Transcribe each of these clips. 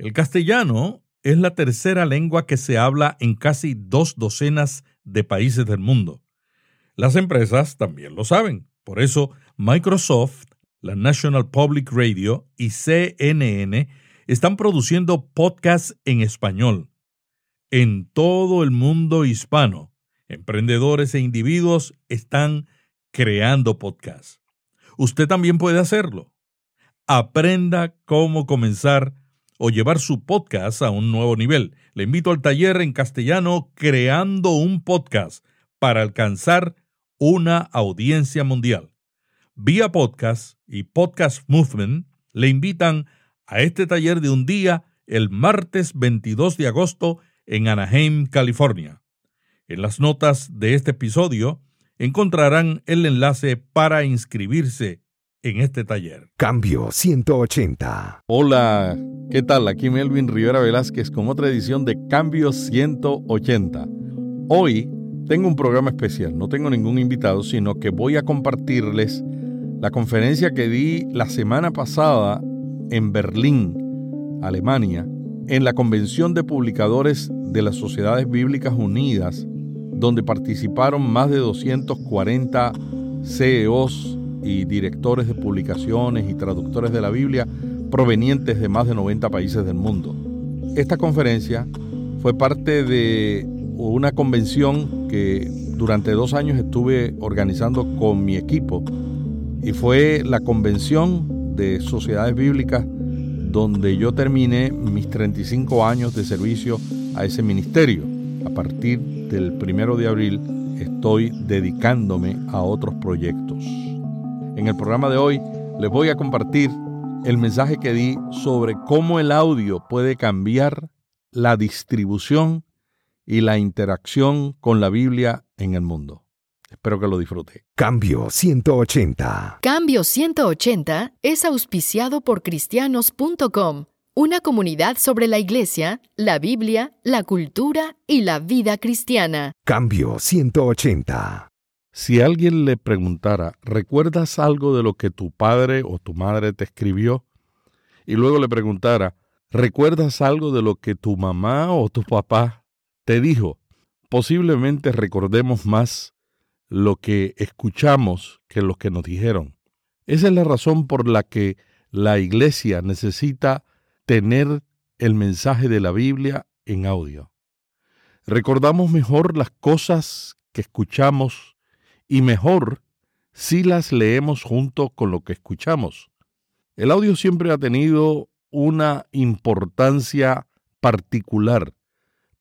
El castellano es la tercera lengua que se habla en casi dos docenas de países del mundo. Las empresas también lo saben. Por eso, Microsoft, la National Public Radio y CNN están produciendo podcasts en español. En todo el mundo hispano, emprendedores e individuos están creando podcasts. Usted también puede hacerlo. Aprenda cómo comenzar o llevar su podcast a un nuevo nivel. Le invito al taller en castellano Creando un podcast para alcanzar una audiencia mundial. Vía Podcast y Podcast Movement le invitan a este taller de un día el martes 22 de agosto en Anaheim, California. En las notas de este episodio encontrarán el enlace para inscribirse en este taller. Cambio 180. Hola, ¿qué tal? Aquí Melvin Rivera Velázquez con otra edición de Cambio 180. Hoy tengo un programa especial, no tengo ningún invitado, sino que voy a compartirles la conferencia que di la semana pasada en Berlín, Alemania, en la Convención de Publicadores de las Sociedades Bíblicas Unidas, donde participaron más de 240 CEOs y directores de publicaciones y traductores de la Biblia provenientes de más de 90 países del mundo. Esta conferencia fue parte de una convención que durante dos años estuve organizando con mi equipo y fue la convención de sociedades bíblicas donde yo terminé mis 35 años de servicio a ese ministerio. A partir del primero de abril estoy dedicándome a otros proyectos. En el programa de hoy les voy a compartir el mensaje que di sobre cómo el audio puede cambiar la distribución y la interacción con la Biblia en el mundo. Espero que lo disfrute. Cambio 180. Cambio 180 es auspiciado por cristianos.com, una comunidad sobre la iglesia, la Biblia, la cultura y la vida cristiana. Cambio 180. Si alguien le preguntara, ¿recuerdas algo de lo que tu padre o tu madre te escribió? Y luego le preguntara, ¿recuerdas algo de lo que tu mamá o tu papá te dijo, posiblemente recordemos más lo que escuchamos que lo que nos dijeron. Esa es la razón por la que la iglesia necesita tener el mensaje de la Biblia en audio. Recordamos mejor las cosas que escuchamos y mejor si las leemos junto con lo que escuchamos. El audio siempre ha tenido una importancia particular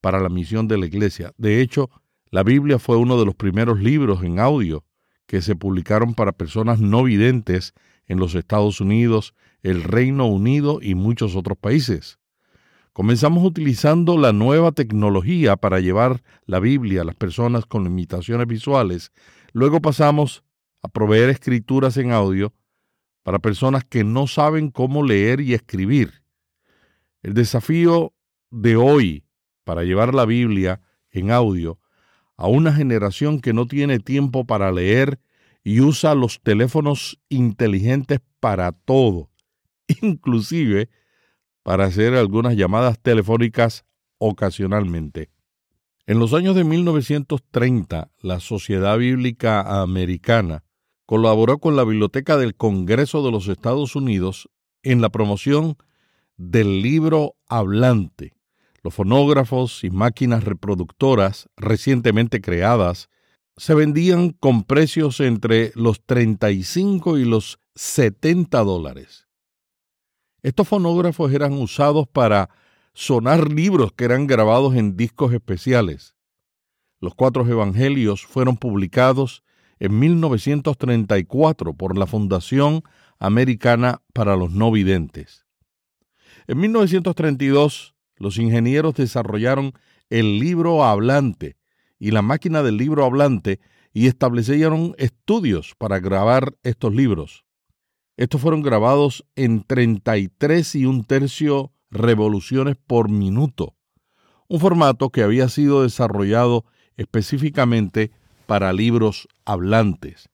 para la misión de la Iglesia. De hecho, la Biblia fue uno de los primeros libros en audio que se publicaron para personas no videntes en los Estados Unidos, el Reino Unido y muchos otros países. Comenzamos utilizando la nueva tecnología para llevar la Biblia a las personas con limitaciones visuales. Luego pasamos a proveer escrituras en audio para personas que no saben cómo leer y escribir. El desafío de hoy para llevar la Biblia en audio a una generación que no tiene tiempo para leer y usa los teléfonos inteligentes para todo, inclusive para hacer algunas llamadas telefónicas ocasionalmente. En los años de 1930, la Sociedad Bíblica Americana colaboró con la Biblioteca del Congreso de los Estados Unidos en la promoción del libro hablante, los fonógrafos y máquinas reproductoras recientemente creadas se vendían con precios entre los 35 y los 70 dólares. Estos fonógrafos eran usados para sonar libros que eran grabados en discos especiales. Los cuatro evangelios fueron publicados en 1934 por la Fundación Americana para los No Videntes. En 1932, los ingenieros desarrollaron el libro hablante y la máquina del libro hablante y establecieron estudios para grabar estos libros. Estos fueron grabados en 33 y un tercio revoluciones por minuto, un formato que había sido desarrollado específicamente para libros hablantes,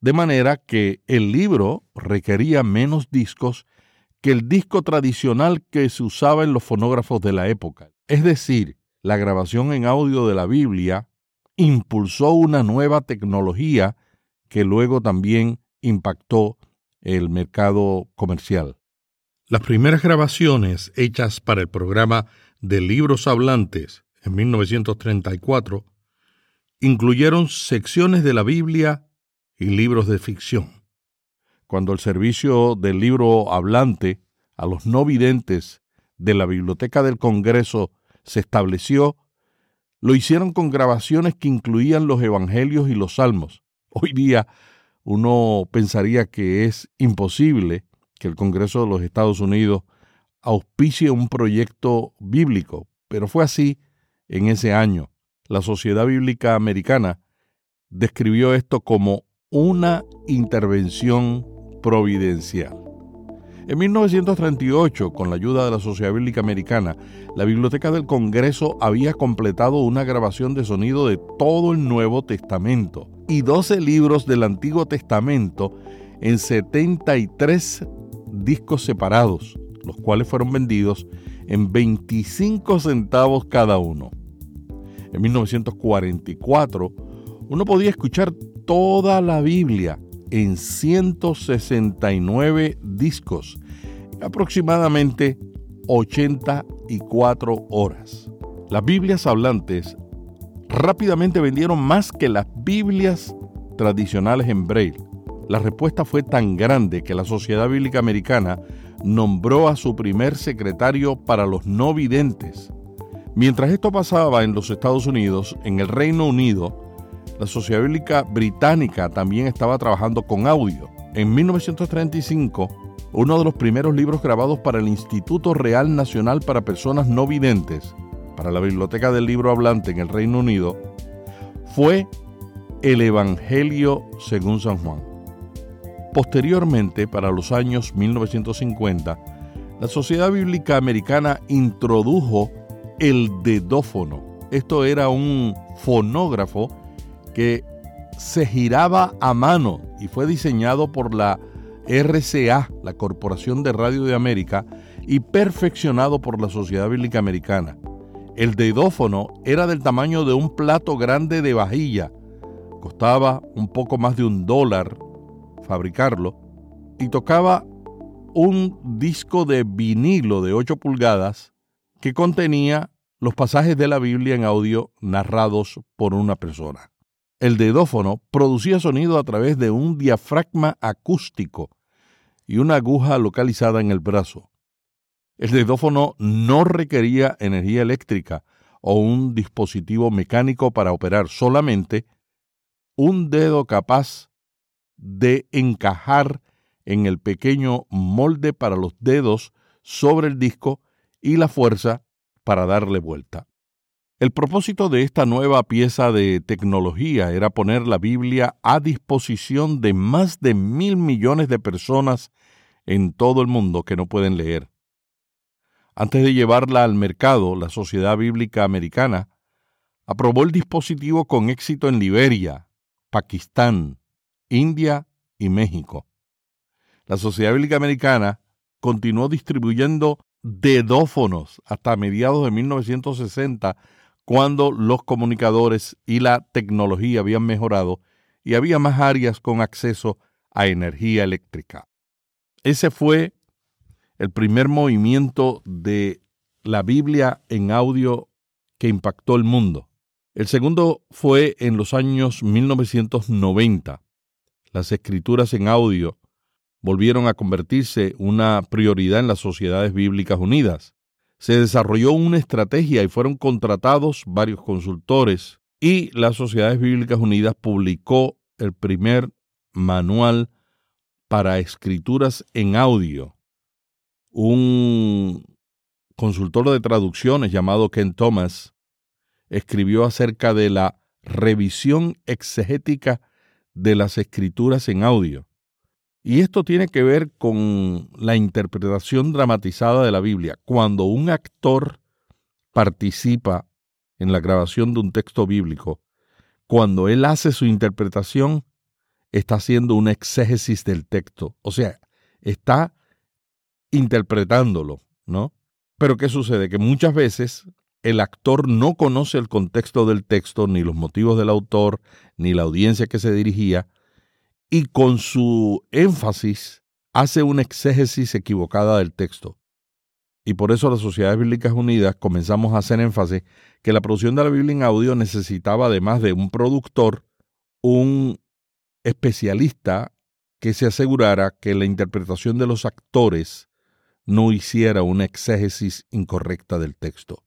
de manera que el libro requería menos discos que el disco tradicional que se usaba en los fonógrafos de la época. Es decir, la grabación en audio de la Biblia impulsó una nueva tecnología que luego también impactó el mercado comercial. Las primeras grabaciones hechas para el programa de libros hablantes en 1934 incluyeron secciones de la Biblia y libros de ficción. Cuando el servicio del libro hablante a los no videntes de la Biblioteca del Congreso se estableció, lo hicieron con grabaciones que incluían los Evangelios y los Salmos. Hoy día uno pensaría que es imposible que el Congreso de los Estados Unidos auspicie un proyecto bíblico, pero fue así en ese año. La Sociedad Bíblica Americana describió esto como una intervención providencial. En 1938, con la ayuda de la Sociedad Bíblica Americana, la Biblioteca del Congreso había completado una grabación de sonido de todo el Nuevo Testamento y 12 libros del Antiguo Testamento en 73 discos separados, los cuales fueron vendidos en 25 centavos cada uno. En 1944, uno podía escuchar toda la Biblia en 169 discos, aproximadamente 84 horas. Las Biblias hablantes rápidamente vendieron más que las Biblias tradicionales en braille. La respuesta fue tan grande que la Sociedad Bíblica Americana nombró a su primer secretario para los no videntes. Mientras esto pasaba en los Estados Unidos, en el Reino Unido, la Sociedad Bíblica Británica también estaba trabajando con audio. En 1935, uno de los primeros libros grabados para el Instituto Real Nacional para Personas No Videntes, para la Biblioteca del Libro Hablante en el Reino Unido, fue el Evangelio según San Juan. Posteriormente, para los años 1950, la Sociedad Bíblica Americana introdujo el dedófono. Esto era un fonógrafo que se giraba a mano y fue diseñado por la RCA, la Corporación de Radio de América, y perfeccionado por la Sociedad Bíblica Americana. El dedófono era del tamaño de un plato grande de vajilla, costaba un poco más de un dólar fabricarlo y tocaba un disco de vinilo de 8 pulgadas que contenía los pasajes de la Biblia en audio narrados por una persona. El dedófono producía sonido a través de un diafragma acústico y una aguja localizada en el brazo. El dedófono no requería energía eléctrica o un dispositivo mecánico para operar, solamente un dedo capaz de encajar en el pequeño molde para los dedos sobre el disco y la fuerza para darle vuelta. El propósito de esta nueva pieza de tecnología era poner la Biblia a disposición de más de mil millones de personas en todo el mundo que no pueden leer. Antes de llevarla al mercado, la Sociedad Bíblica Americana aprobó el dispositivo con éxito en Liberia, Pakistán, India y México. La Sociedad Bíblica Americana continuó distribuyendo dedófonos hasta mediados de 1960 cuando los comunicadores y la tecnología habían mejorado y había más áreas con acceso a energía eléctrica. Ese fue el primer movimiento de la Biblia en audio que impactó el mundo. El segundo fue en los años 1990. Las escrituras en audio volvieron a convertirse una prioridad en las sociedades bíblicas unidas se desarrolló una estrategia y fueron contratados varios consultores y las Sociedades Bíblicas Unidas publicó el primer manual para escrituras en audio. Un consultor de traducciones llamado Ken Thomas escribió acerca de la revisión exegética de las escrituras en audio. Y esto tiene que ver con la interpretación dramatizada de la Biblia. Cuando un actor participa en la grabación de un texto bíblico, cuando él hace su interpretación, está haciendo una exégesis del texto. O sea, está interpretándolo, ¿no? Pero ¿qué sucede? Que muchas veces el actor no conoce el contexto del texto, ni los motivos del autor, ni la audiencia que se dirigía, y con su énfasis hace una exégesis equivocada del texto. Y por eso las Sociedades Bíblicas Unidas comenzamos a hacer énfasis que la producción de la Biblia en audio necesitaba, además de un productor, un especialista que se asegurara que la interpretación de los actores no hiciera una exégesis incorrecta del texto.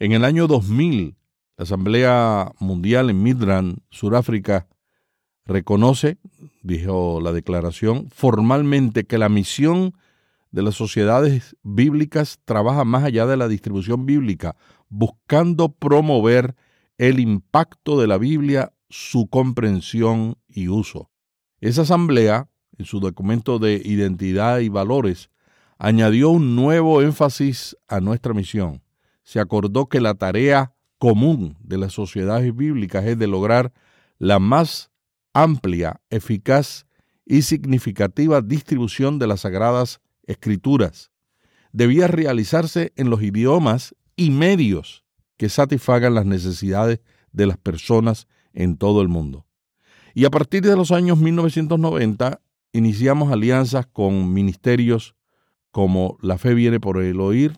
En el año 2000, la Asamblea Mundial en Midrand, Sudáfrica, reconoce, dijo la declaración, formalmente que la misión de las sociedades bíblicas trabaja más allá de la distribución bíblica, buscando promover el impacto de la Biblia, su comprensión y uso. Esa asamblea, en su documento de identidad y valores, añadió un nuevo énfasis a nuestra misión. Se acordó que la tarea común de las sociedades bíblicas es de lograr la más amplia, eficaz y significativa distribución de las sagradas escrituras. Debía realizarse en los idiomas y medios que satisfagan las necesidades de las personas en todo el mundo. Y a partir de los años 1990 iniciamos alianzas con ministerios como La Fe viene por el oír,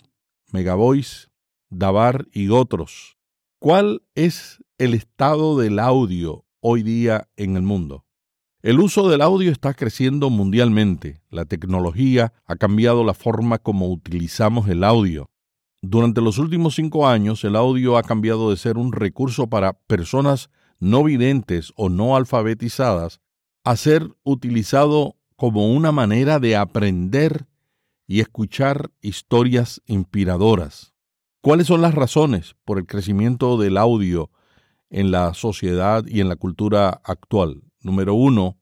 Megavoice, Dabar y otros. ¿Cuál es el estado del audio hoy día en el mundo? El uso del audio está creciendo mundialmente. La tecnología ha cambiado la forma como utilizamos el audio. Durante los últimos cinco años, el audio ha cambiado de ser un recurso para personas no videntes o no alfabetizadas a ser utilizado como una manera de aprender y escuchar historias inspiradoras. ¿Cuáles son las razones por el crecimiento del audio en la sociedad y en la cultura actual? Número uno,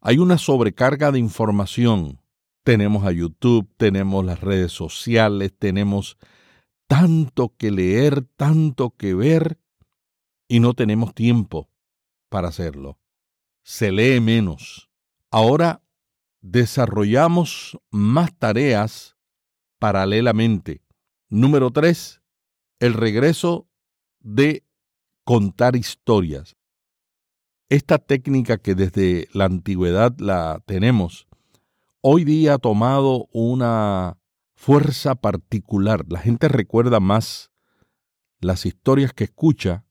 hay una sobrecarga de información. Tenemos a YouTube, tenemos las redes sociales, tenemos tanto que leer, tanto que ver, y no tenemos tiempo para hacerlo. Se lee menos. Ahora desarrollamos más tareas paralelamente. Número tres, el regreso de contar historias. Esta técnica que desde la antigüedad la tenemos, hoy día ha tomado una fuerza particular. La gente recuerda más las historias que escucha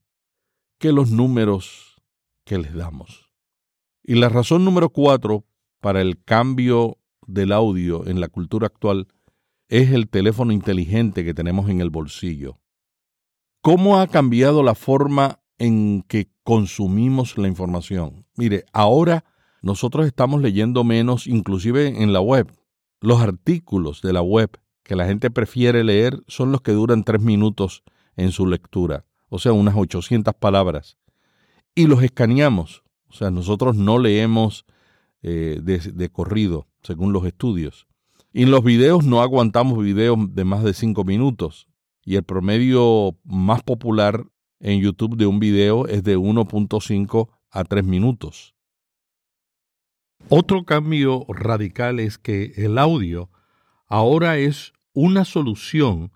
que los números que les damos. Y la razón número cuatro para el cambio del audio en la cultura actual es el teléfono inteligente que tenemos en el bolsillo. ¿Cómo ha cambiado la forma en que consumimos la información? Mire, ahora nosotros estamos leyendo menos, inclusive en la web. Los artículos de la web que la gente prefiere leer son los que duran tres minutos en su lectura, o sea, unas 800 palabras. Y los escaneamos, o sea, nosotros no leemos eh, de, corrido, según los estudios. Y en los videos no aguantamos videos de más de cinco minutos. Y el promedio más popular en YouTube de un video es de 1.5 a 3 minutos. Otro cambio radical es que el audio ahora es una solución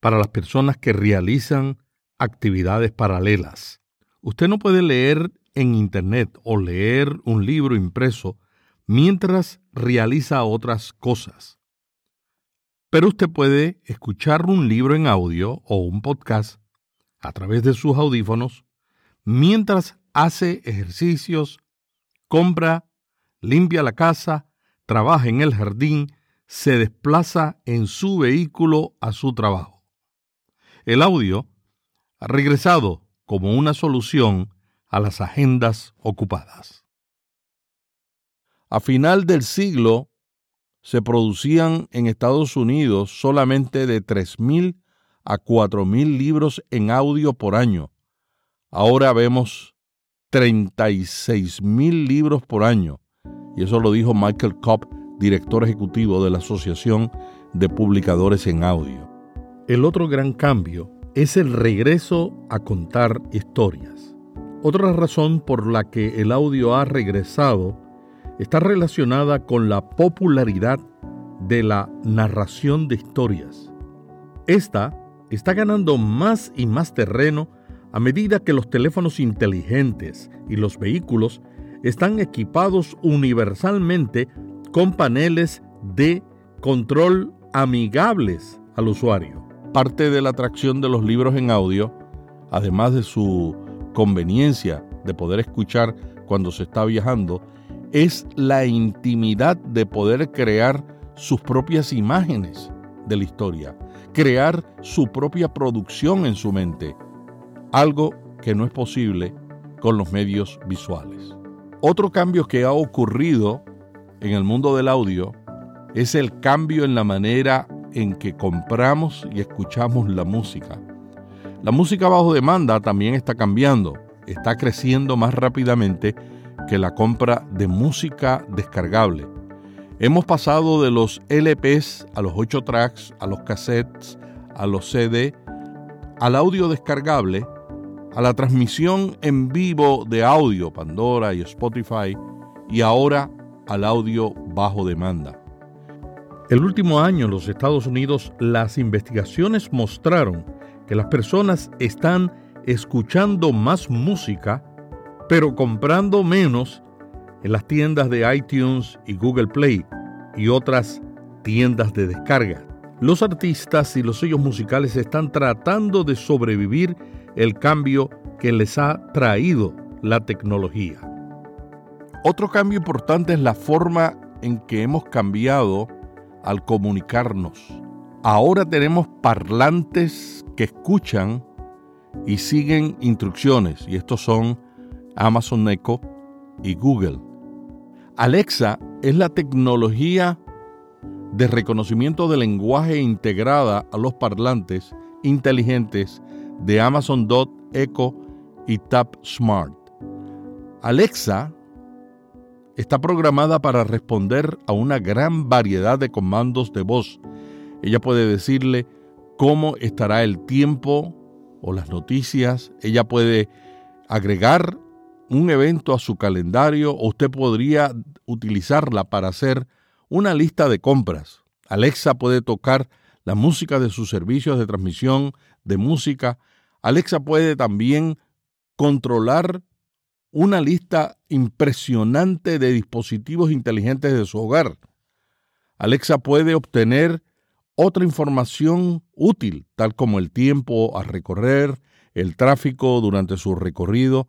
para las personas que realizan actividades paralelas. Usted no puede leer en Internet o leer un libro impreso mientras realiza otras cosas. Pero usted puede escuchar un libro en audio o un podcast a través de sus audífonos mientras hace ejercicios, compra, limpia la casa, trabaja en el jardín, se desplaza en su vehículo a su trabajo. El audio ha regresado como una solución a las agendas ocupadas. A final del siglo se producían en Estados Unidos solamente de 3.000 a 4.000 libros en audio por año. Ahora vemos 36.000 libros por año. Y eso lo dijo Michael Kopp, director ejecutivo de la Asociación de Publicadores en Audio. El otro gran cambio es el regreso a contar historias. Otra razón por la que el audio ha regresado está relacionada con la popularidad de la narración de historias. Esta está ganando más y más terreno a medida que los teléfonos inteligentes y los vehículos están equipados universalmente con paneles de control amigables al usuario. Parte de la atracción de los libros en audio, además de su conveniencia de poder escuchar cuando se está viajando, es la intimidad de poder crear sus propias imágenes de la historia, crear su propia producción en su mente, algo que no es posible con los medios visuales. Otro cambio que ha ocurrido en el mundo del audio es el cambio en la manera en que compramos y escuchamos la música. La música bajo demanda también está cambiando, está creciendo más rápidamente que la compra de música descargable. Hemos pasado de los LPs a los 8 tracks, a los cassettes, a los CD, al audio descargable, a la transmisión en vivo de audio, Pandora y Spotify, y ahora al audio bajo demanda. El último año en los Estados Unidos las investigaciones mostraron que las personas están escuchando más música pero comprando menos en las tiendas de iTunes y Google Play y otras tiendas de descarga. Los artistas y los sellos musicales están tratando de sobrevivir el cambio que les ha traído la tecnología. Otro cambio importante es la forma en que hemos cambiado al comunicarnos. Ahora tenemos parlantes que escuchan y siguen instrucciones, y estos son Amazon Echo y Google. Alexa es la tecnología de reconocimiento de lenguaje integrada a los parlantes inteligentes de Amazon Dot, Echo y Tap Smart. Alexa está programada para responder a una gran variedad de comandos de voz. Ella puede decirle cómo estará el tiempo o las noticias. Ella puede agregar un evento a su calendario o usted podría utilizarla para hacer una lista de compras. Alexa puede tocar la música de sus servicios de transmisión de música. Alexa puede también controlar una lista impresionante de dispositivos inteligentes de su hogar. Alexa puede obtener otra información útil, tal como el tiempo a recorrer, el tráfico durante su recorrido,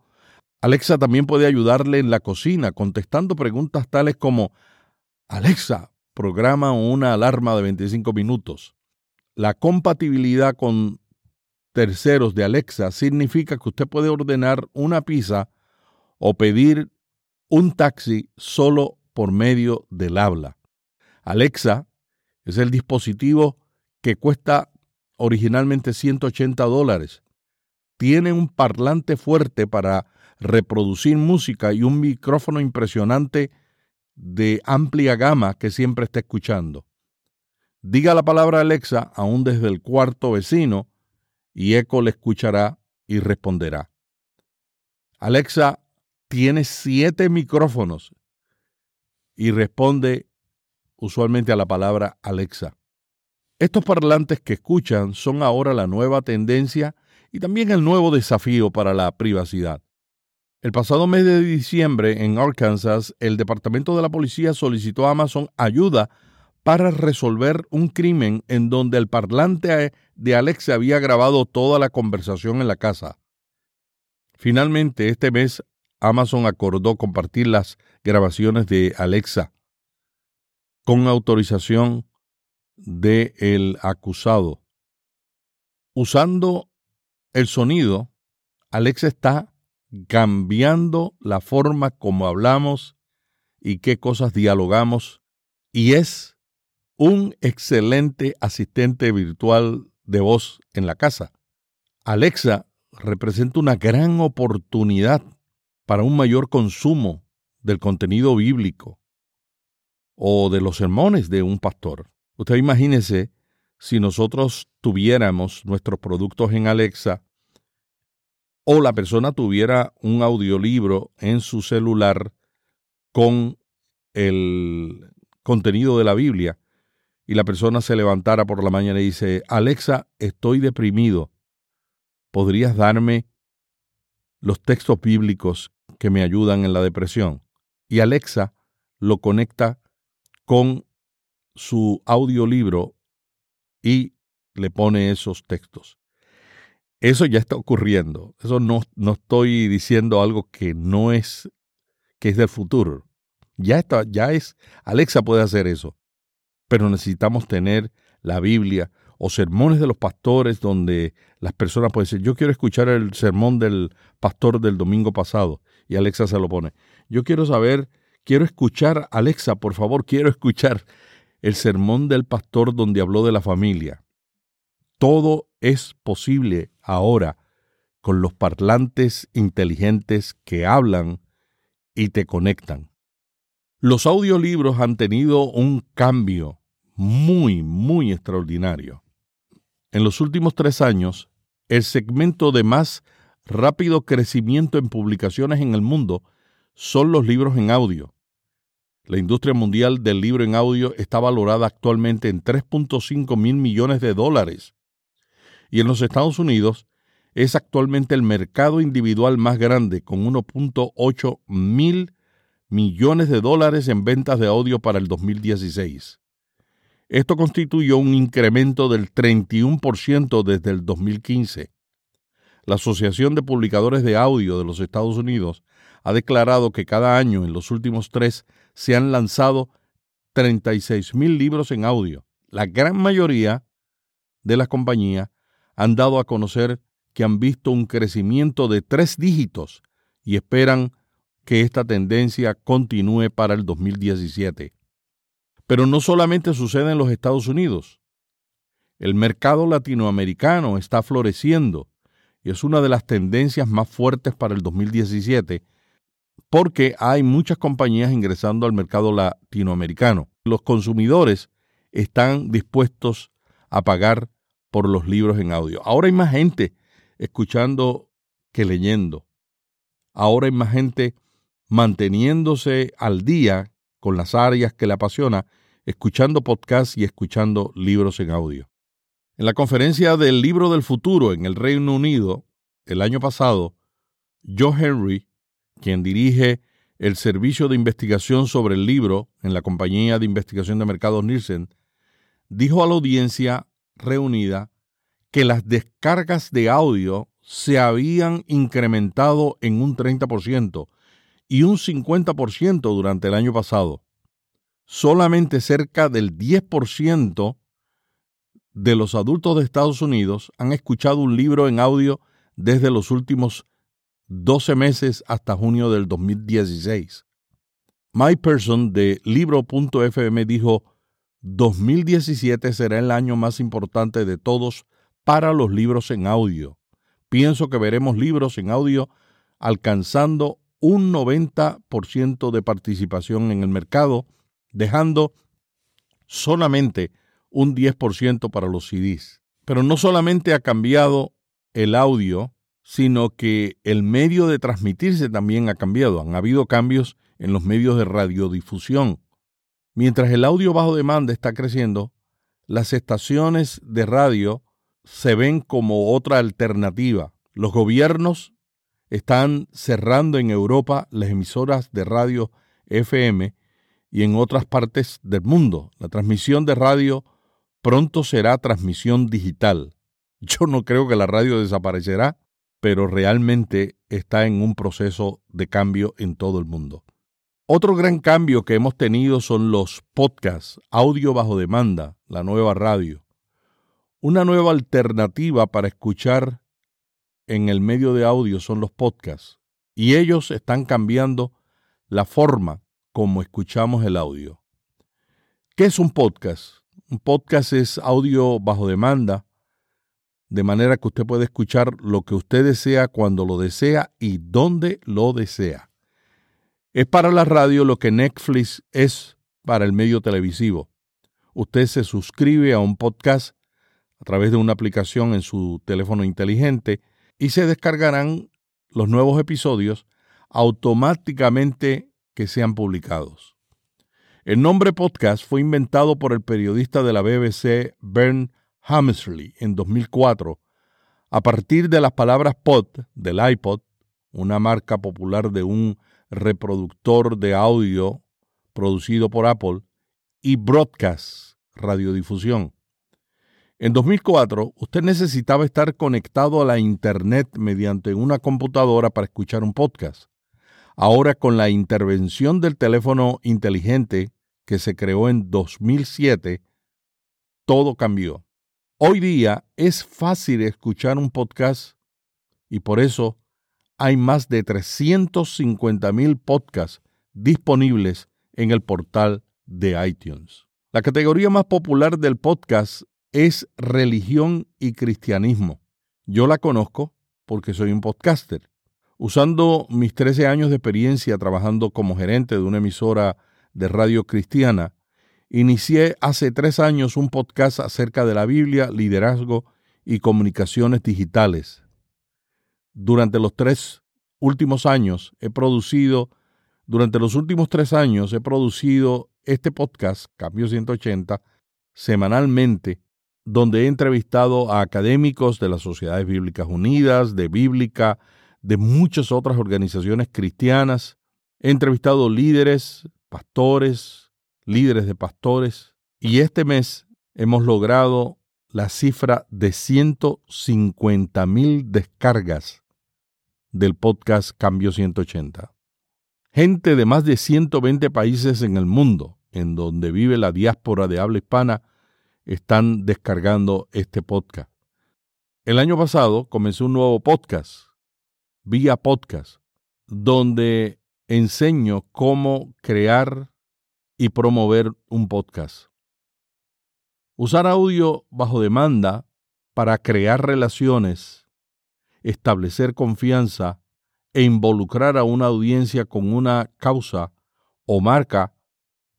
Alexa también puede ayudarle en la cocina contestando preguntas tales como, Alexa, programa una alarma de 25 minutos. La compatibilidad con terceros de Alexa significa que usted puede ordenar una pizza o pedir un taxi solo por medio del habla. Alexa es el dispositivo que cuesta originalmente 180 dólares. Tiene un parlante fuerte para reproducir música y un micrófono impresionante de amplia gama que siempre está escuchando. Diga la palabra Alexa aún desde el cuarto vecino y Eco le escuchará y responderá. Alexa tiene siete micrófonos y responde usualmente a la palabra Alexa. Estos parlantes que escuchan son ahora la nueva tendencia y también el nuevo desafío para la privacidad. El pasado mes de diciembre en Arkansas, el Departamento de la Policía solicitó a Amazon ayuda para resolver un crimen en donde el parlante de Alexa había grabado toda la conversación en la casa. Finalmente, este mes, Amazon acordó compartir las grabaciones de Alexa con autorización del acusado. Usando el sonido, Alexa está cambiando la forma como hablamos y qué cosas dialogamos y es un excelente asistente virtual de voz en la casa. Alexa representa una gran oportunidad para un mayor consumo del contenido bíblico o de los sermones de un pastor. Usted imagínese si nosotros tuviéramos nuestros productos en Alexa o la persona tuviera un audiolibro en su celular con el contenido de la Biblia, y la persona se levantara por la mañana y dice, Alexa, estoy deprimido, ¿podrías darme los textos bíblicos que me ayudan en la depresión? Y Alexa lo conecta con su audiolibro y le pone esos textos. Eso ya está ocurriendo. Eso no, no estoy diciendo algo que no es, que es del futuro. Ya está, ya es, Alexa puede hacer eso. Pero necesitamos tener la Biblia o sermones de los pastores donde las personas pueden decir, yo quiero escuchar el sermón del pastor del domingo pasado. Y Alexa se lo pone. Yo quiero saber, quiero escuchar, Alexa, por favor, quiero escuchar el sermón del pastor donde habló de la familia. Todo es posible ahora con los parlantes inteligentes que hablan y te conectan. Los audiolibros han tenido un cambio muy, muy extraordinario. En los últimos tres años, el segmento de más rápido crecimiento en publicaciones en el mundo son los libros en audio. La industria mundial del libro en audio está valorada actualmente en 3.5 mil millones de dólares. Y en los Estados Unidos es actualmente el mercado individual más grande, con 1.8 mil millones de dólares en ventas de audio para el 2016. Esto constituyó un incremento del 31% desde el 2015. La Asociación de Publicadores de Audio de los Estados Unidos ha declarado que cada año en los últimos tres se han lanzado 36 mil libros en audio. La gran mayoría de las compañías han dado a conocer que han visto un crecimiento de tres dígitos y esperan que esta tendencia continúe para el 2017. Pero no solamente sucede en los Estados Unidos. El mercado latinoamericano está floreciendo y es una de las tendencias más fuertes para el 2017 porque hay muchas compañías ingresando al mercado latinoamericano. Los consumidores están dispuestos a pagar por los libros en audio. Ahora hay más gente escuchando que leyendo. Ahora hay más gente manteniéndose al día con las áreas que le apasiona, escuchando podcasts y escuchando libros en audio. En la conferencia del Libro del Futuro en el Reino Unido, el año pasado, Joe Henry quien dirige el servicio de investigación sobre el libro en la compañía de investigación de mercados Nielsen, dijo a la audiencia reunida que las descargas de audio se habían incrementado en un 30% y un 50% durante el año pasado. Solamente cerca del 10% de los adultos de Estados Unidos han escuchado un libro en audio desde los últimos 12 meses hasta junio del 2016. Mike Person de Libro.fm dijo, 2017 será el año más importante de todos para los libros en audio. Pienso que veremos libros en audio alcanzando un 90% de participación en el mercado, dejando solamente un 10% para los CDs. Pero no solamente ha cambiado el audio, sino que el medio de transmitirse también ha cambiado. Han habido cambios en los medios de radiodifusión. Mientras el audio bajo demanda está creciendo, las estaciones de radio se ven como otra alternativa. Los gobiernos están cerrando en Europa las emisoras de radio FM y en otras partes del mundo. La transmisión de radio pronto será transmisión digital. Yo no creo que la radio desaparecerá, pero realmente está en un proceso de cambio en todo el mundo. Otro gran cambio que hemos tenido son los podcasts, audio bajo demanda, la nueva radio. Una nueva alternativa para escuchar en el medio de audio son los podcasts, y ellos están cambiando la forma como escuchamos el audio. ¿Qué es un podcast? Un podcast es audio bajo demanda de manera que usted puede escuchar lo que usted desea cuando lo desea y donde lo desea. Es para la radio lo que Netflix es para el medio televisivo. Usted se suscribe a un podcast a través de una aplicación en su teléfono inteligente y se descargarán los nuevos episodios automáticamente que sean publicados. El nombre podcast fue inventado por el periodista de la BBC Bern Hammersley en 2004 a partir de las palabras pod del iPod, una marca popular de un reproductor de audio producido por Apple, y broadcast, radiodifusión. En 2004, usted necesitaba estar conectado a la Internet mediante una computadora para escuchar un podcast. Ahora, con la intervención del teléfono inteligente que se creó en 2007, todo cambió. Hoy día es fácil escuchar un podcast y por eso hay más de 350 mil podcasts disponibles en el portal de iTunes. La categoría más popular del podcast es religión y cristianismo. Yo la conozco porque soy un podcaster. Usando mis 13 años de experiencia trabajando como gerente de una emisora de radio cristiana, inicié hace tres años un podcast acerca de la Biblia, liderazgo y comunicaciones digitales. Durante los tres últimos años he producido, durante los últimos tres años he producido este podcast, Cambio 180, semanalmente donde he entrevistado a académicos de las Sociedades Bíblicas Unidas, de Bíblica, de muchas otras organizaciones cristianas. He entrevistado líderes, pastores, líderes de pastores, y este mes hemos logrado la cifra de 150 mil descargas del podcast Cambio 180. Gente de más de 120 países en el mundo, en donde vive la diáspora de habla hispana, están descargando este podcast. El año pasado comencé un nuevo podcast, vía podcast, donde enseño cómo crear y promover un podcast. Usar audio bajo demanda para crear relaciones, establecer confianza e involucrar a una audiencia con una causa o marca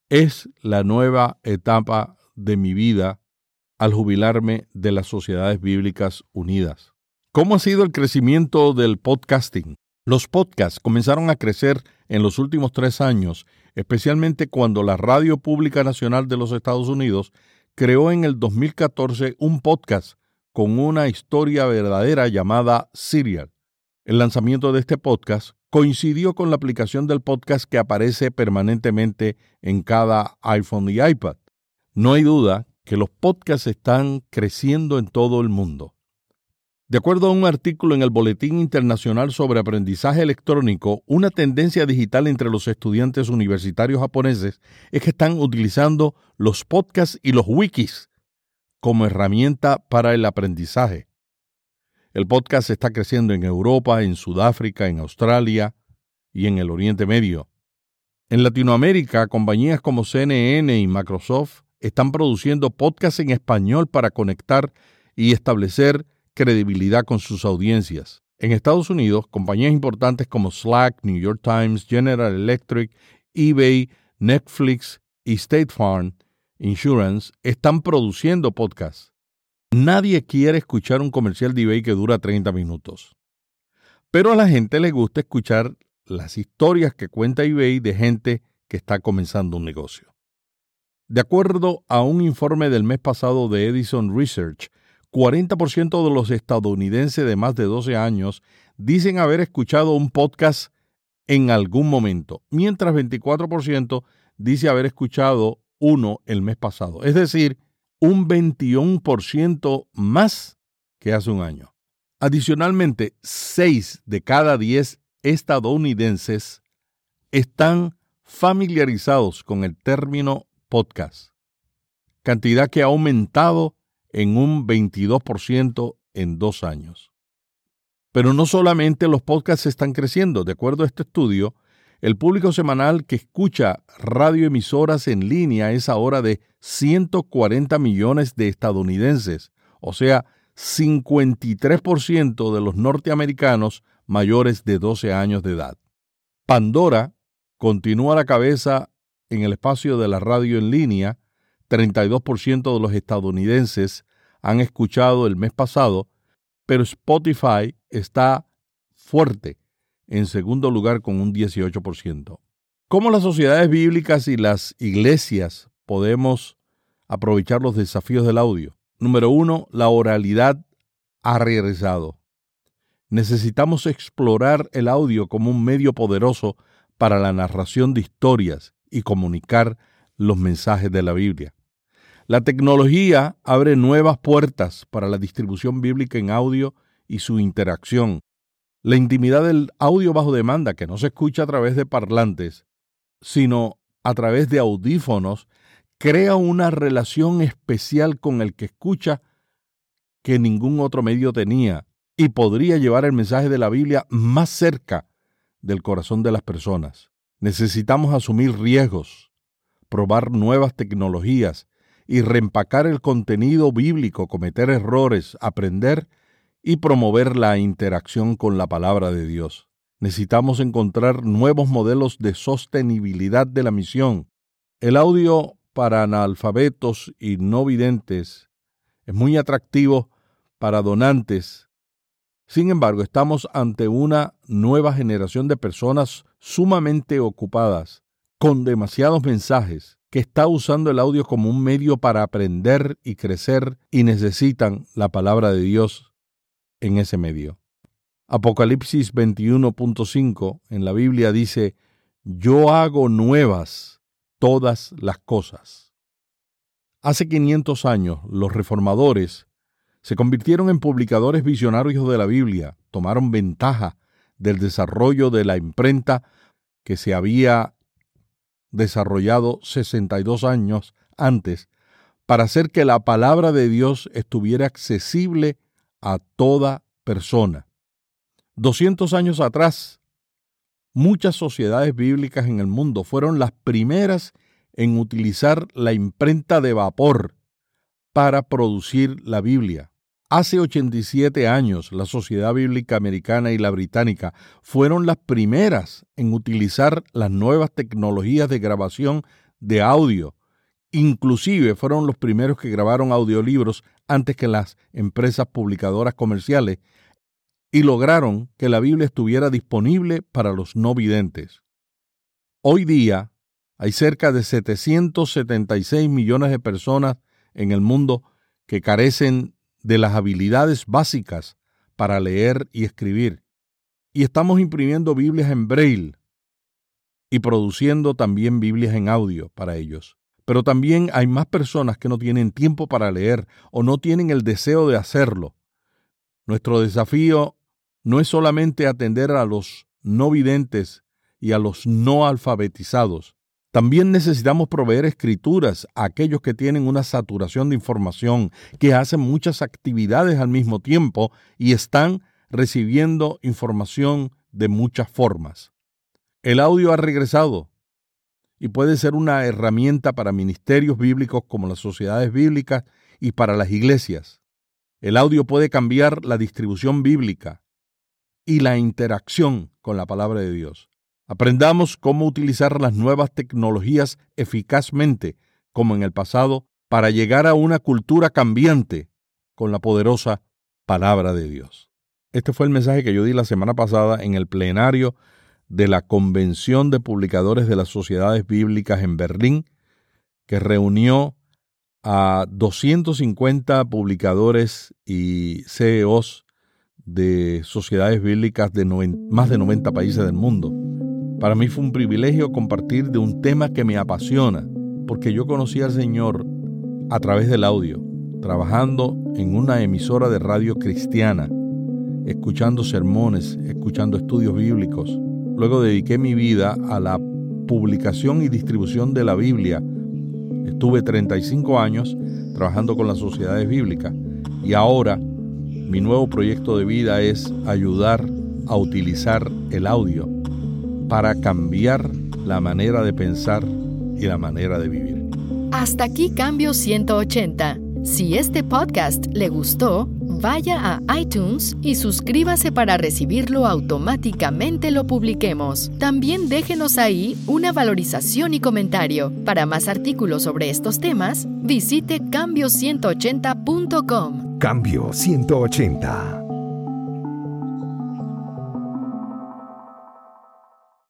es la nueva etapa de mi vida al jubilarme de las Sociedades Bíblicas Unidas. ¿Cómo ha sido el crecimiento del podcasting? Los podcasts comenzaron a crecer en los últimos tres años, especialmente cuando la Radio Pública Nacional de los Estados Unidos creó en el 2014 un podcast con una historia verdadera llamada Serial. El lanzamiento de este podcast coincidió con la aplicación del podcast que aparece permanentemente en cada iPhone y iPad. No hay duda que los podcasts están creciendo en todo el mundo. De acuerdo a un artículo en el Boletín Internacional sobre Aprendizaje Electrónico, una tendencia digital entre los estudiantes universitarios japoneses es que están utilizando los podcasts y los wikis como herramienta para el aprendizaje. El podcast está creciendo en Europa, en Sudáfrica, en Australia y en el Oriente Medio. En Latinoamérica, compañías como CNN y Microsoft están produciendo podcasts en español para conectar y establecer credibilidad con sus audiencias. En Estados Unidos, compañías importantes como Slack, New York Times, General Electric, eBay, Netflix y State Farm Insurance están produciendo podcasts. Nadie quiere escuchar un comercial de eBay que dura 30 minutos. Pero a la gente le gusta escuchar las historias que cuenta eBay de gente que está comenzando un negocio. De acuerdo a un informe del mes pasado de Edison Research, 40% de los estadounidenses de más de 12 años dicen haber escuchado un podcast en algún momento, mientras 24% dice haber escuchado uno el mes pasado. Es decir, un 21% más que hace un año. Adicionalmente, 6 de cada 10 estadounidenses están familiarizados con el término podcast, cantidad que ha aumentado en un 22% en dos años. Pero no solamente los podcasts están creciendo. De acuerdo a este estudio, el público semanal que escucha radioemisoras en línea es ahora de 140 millones de estadounidenses, o sea, 53% de los norteamericanos mayores de 12 años de edad. Pandora continúa a la cabeza en el espacio de la radio en línea, 32% de los estadounidenses han escuchado el mes pasado, pero Spotify está fuerte en segundo lugar con un 18%. ¿Cómo las sociedades bíblicas y las iglesias podemos aprovechar los desafíos del audio? Número uno, la oralidad ha regresado. Necesitamos explorar el audio como un medio poderoso para la narración de historias y comunicar los mensajes de la Biblia. La tecnología abre nuevas puertas para la distribución bíblica en audio y su interacción. La intimidad del audio bajo demanda, que no se escucha a través de parlantes, sino a través de audífonos, crea una relación especial con el que escucha que ningún otro medio tenía y podría llevar el mensaje de la Biblia más cerca del corazón de las personas. Necesitamos asumir riesgos, probar nuevas tecnologías y reempacar el contenido bíblico, cometer errores, aprender y promover la interacción con la palabra de Dios. Necesitamos encontrar nuevos modelos de sostenibilidad de la misión. El audio para analfabetos y no videntes es muy atractivo para donantes. Sin embargo, estamos ante una nueva generación de personas sumamente ocupadas, con demasiados mensajes, que está usando el audio como un medio para aprender y crecer y necesitan la palabra de Dios en ese medio. Apocalipsis 21.5 en la Biblia dice, yo hago nuevas todas las cosas. Hace 500 años los reformadores se convirtieron en publicadores visionarios de la Biblia, tomaron ventaja del desarrollo de la imprenta que se había desarrollado 62 años antes para hacer que la palabra de Dios estuviera accesible a toda persona. 200 años atrás, muchas sociedades bíblicas en el mundo fueron las primeras en utilizar la imprenta de vapor para producir la Biblia. Hace 87 años, la Sociedad Bíblica Americana y la Británica fueron las primeras en utilizar las nuevas tecnologías de grabación de audio. Inclusive fueron los primeros que grabaron audiolibros antes que las empresas publicadoras comerciales y lograron que la Biblia estuviera disponible para los no videntes. Hoy día hay cerca de 776 millones de personas en el mundo que carecen de las habilidades básicas para leer y escribir. Y estamos imprimiendo Biblias en braille y produciendo también Biblias en audio para ellos. Pero también hay más personas que no tienen tiempo para leer o no tienen el deseo de hacerlo. Nuestro desafío no es solamente atender a los no videntes y a los no alfabetizados. También necesitamos proveer escrituras a aquellos que tienen una saturación de información, que hacen muchas actividades al mismo tiempo y están recibiendo información de muchas formas. El audio ha regresado y puede ser una herramienta para ministerios bíblicos como las sociedades bíblicas y para las iglesias. El audio puede cambiar la distribución bíblica, y la interacción con la palabra de Dios. Aprendamos cómo utilizar las nuevas tecnologías eficazmente, como en el pasado, para llegar a una cultura cambiante con la poderosa palabra de Dios. Este fue el mensaje que yo di la semana pasada en el plenario de la Convención de Publicadores de las Sociedades Bíblicas en Berlín, que reunió a 250 publicadores y CEOs de sociedades bíblicas de más de 90 países del mundo. Para mí fue un privilegio compartir de un tema que me apasiona, porque yo conocí al Señor a través del audio, trabajando en una emisora de radio cristiana, escuchando sermones, escuchando estudios bíblicos. Luego dediqué mi vida a la publicación y distribución de la Biblia. Estuve 35 años trabajando con las sociedades bíblicas y ahora mi nuevo proyecto de vida es ayudar a utilizar el audio para cambiar la manera de pensar y la manera de vivir. Hasta aquí Cambio 180. Si este podcast le gustó, vaya a iTunes y suscríbase para recibirlo automáticamente lo publiquemos. También déjenos ahí una valorización y comentario. Para más artículos sobre estos temas, visite cambio180.com. Cambio 180.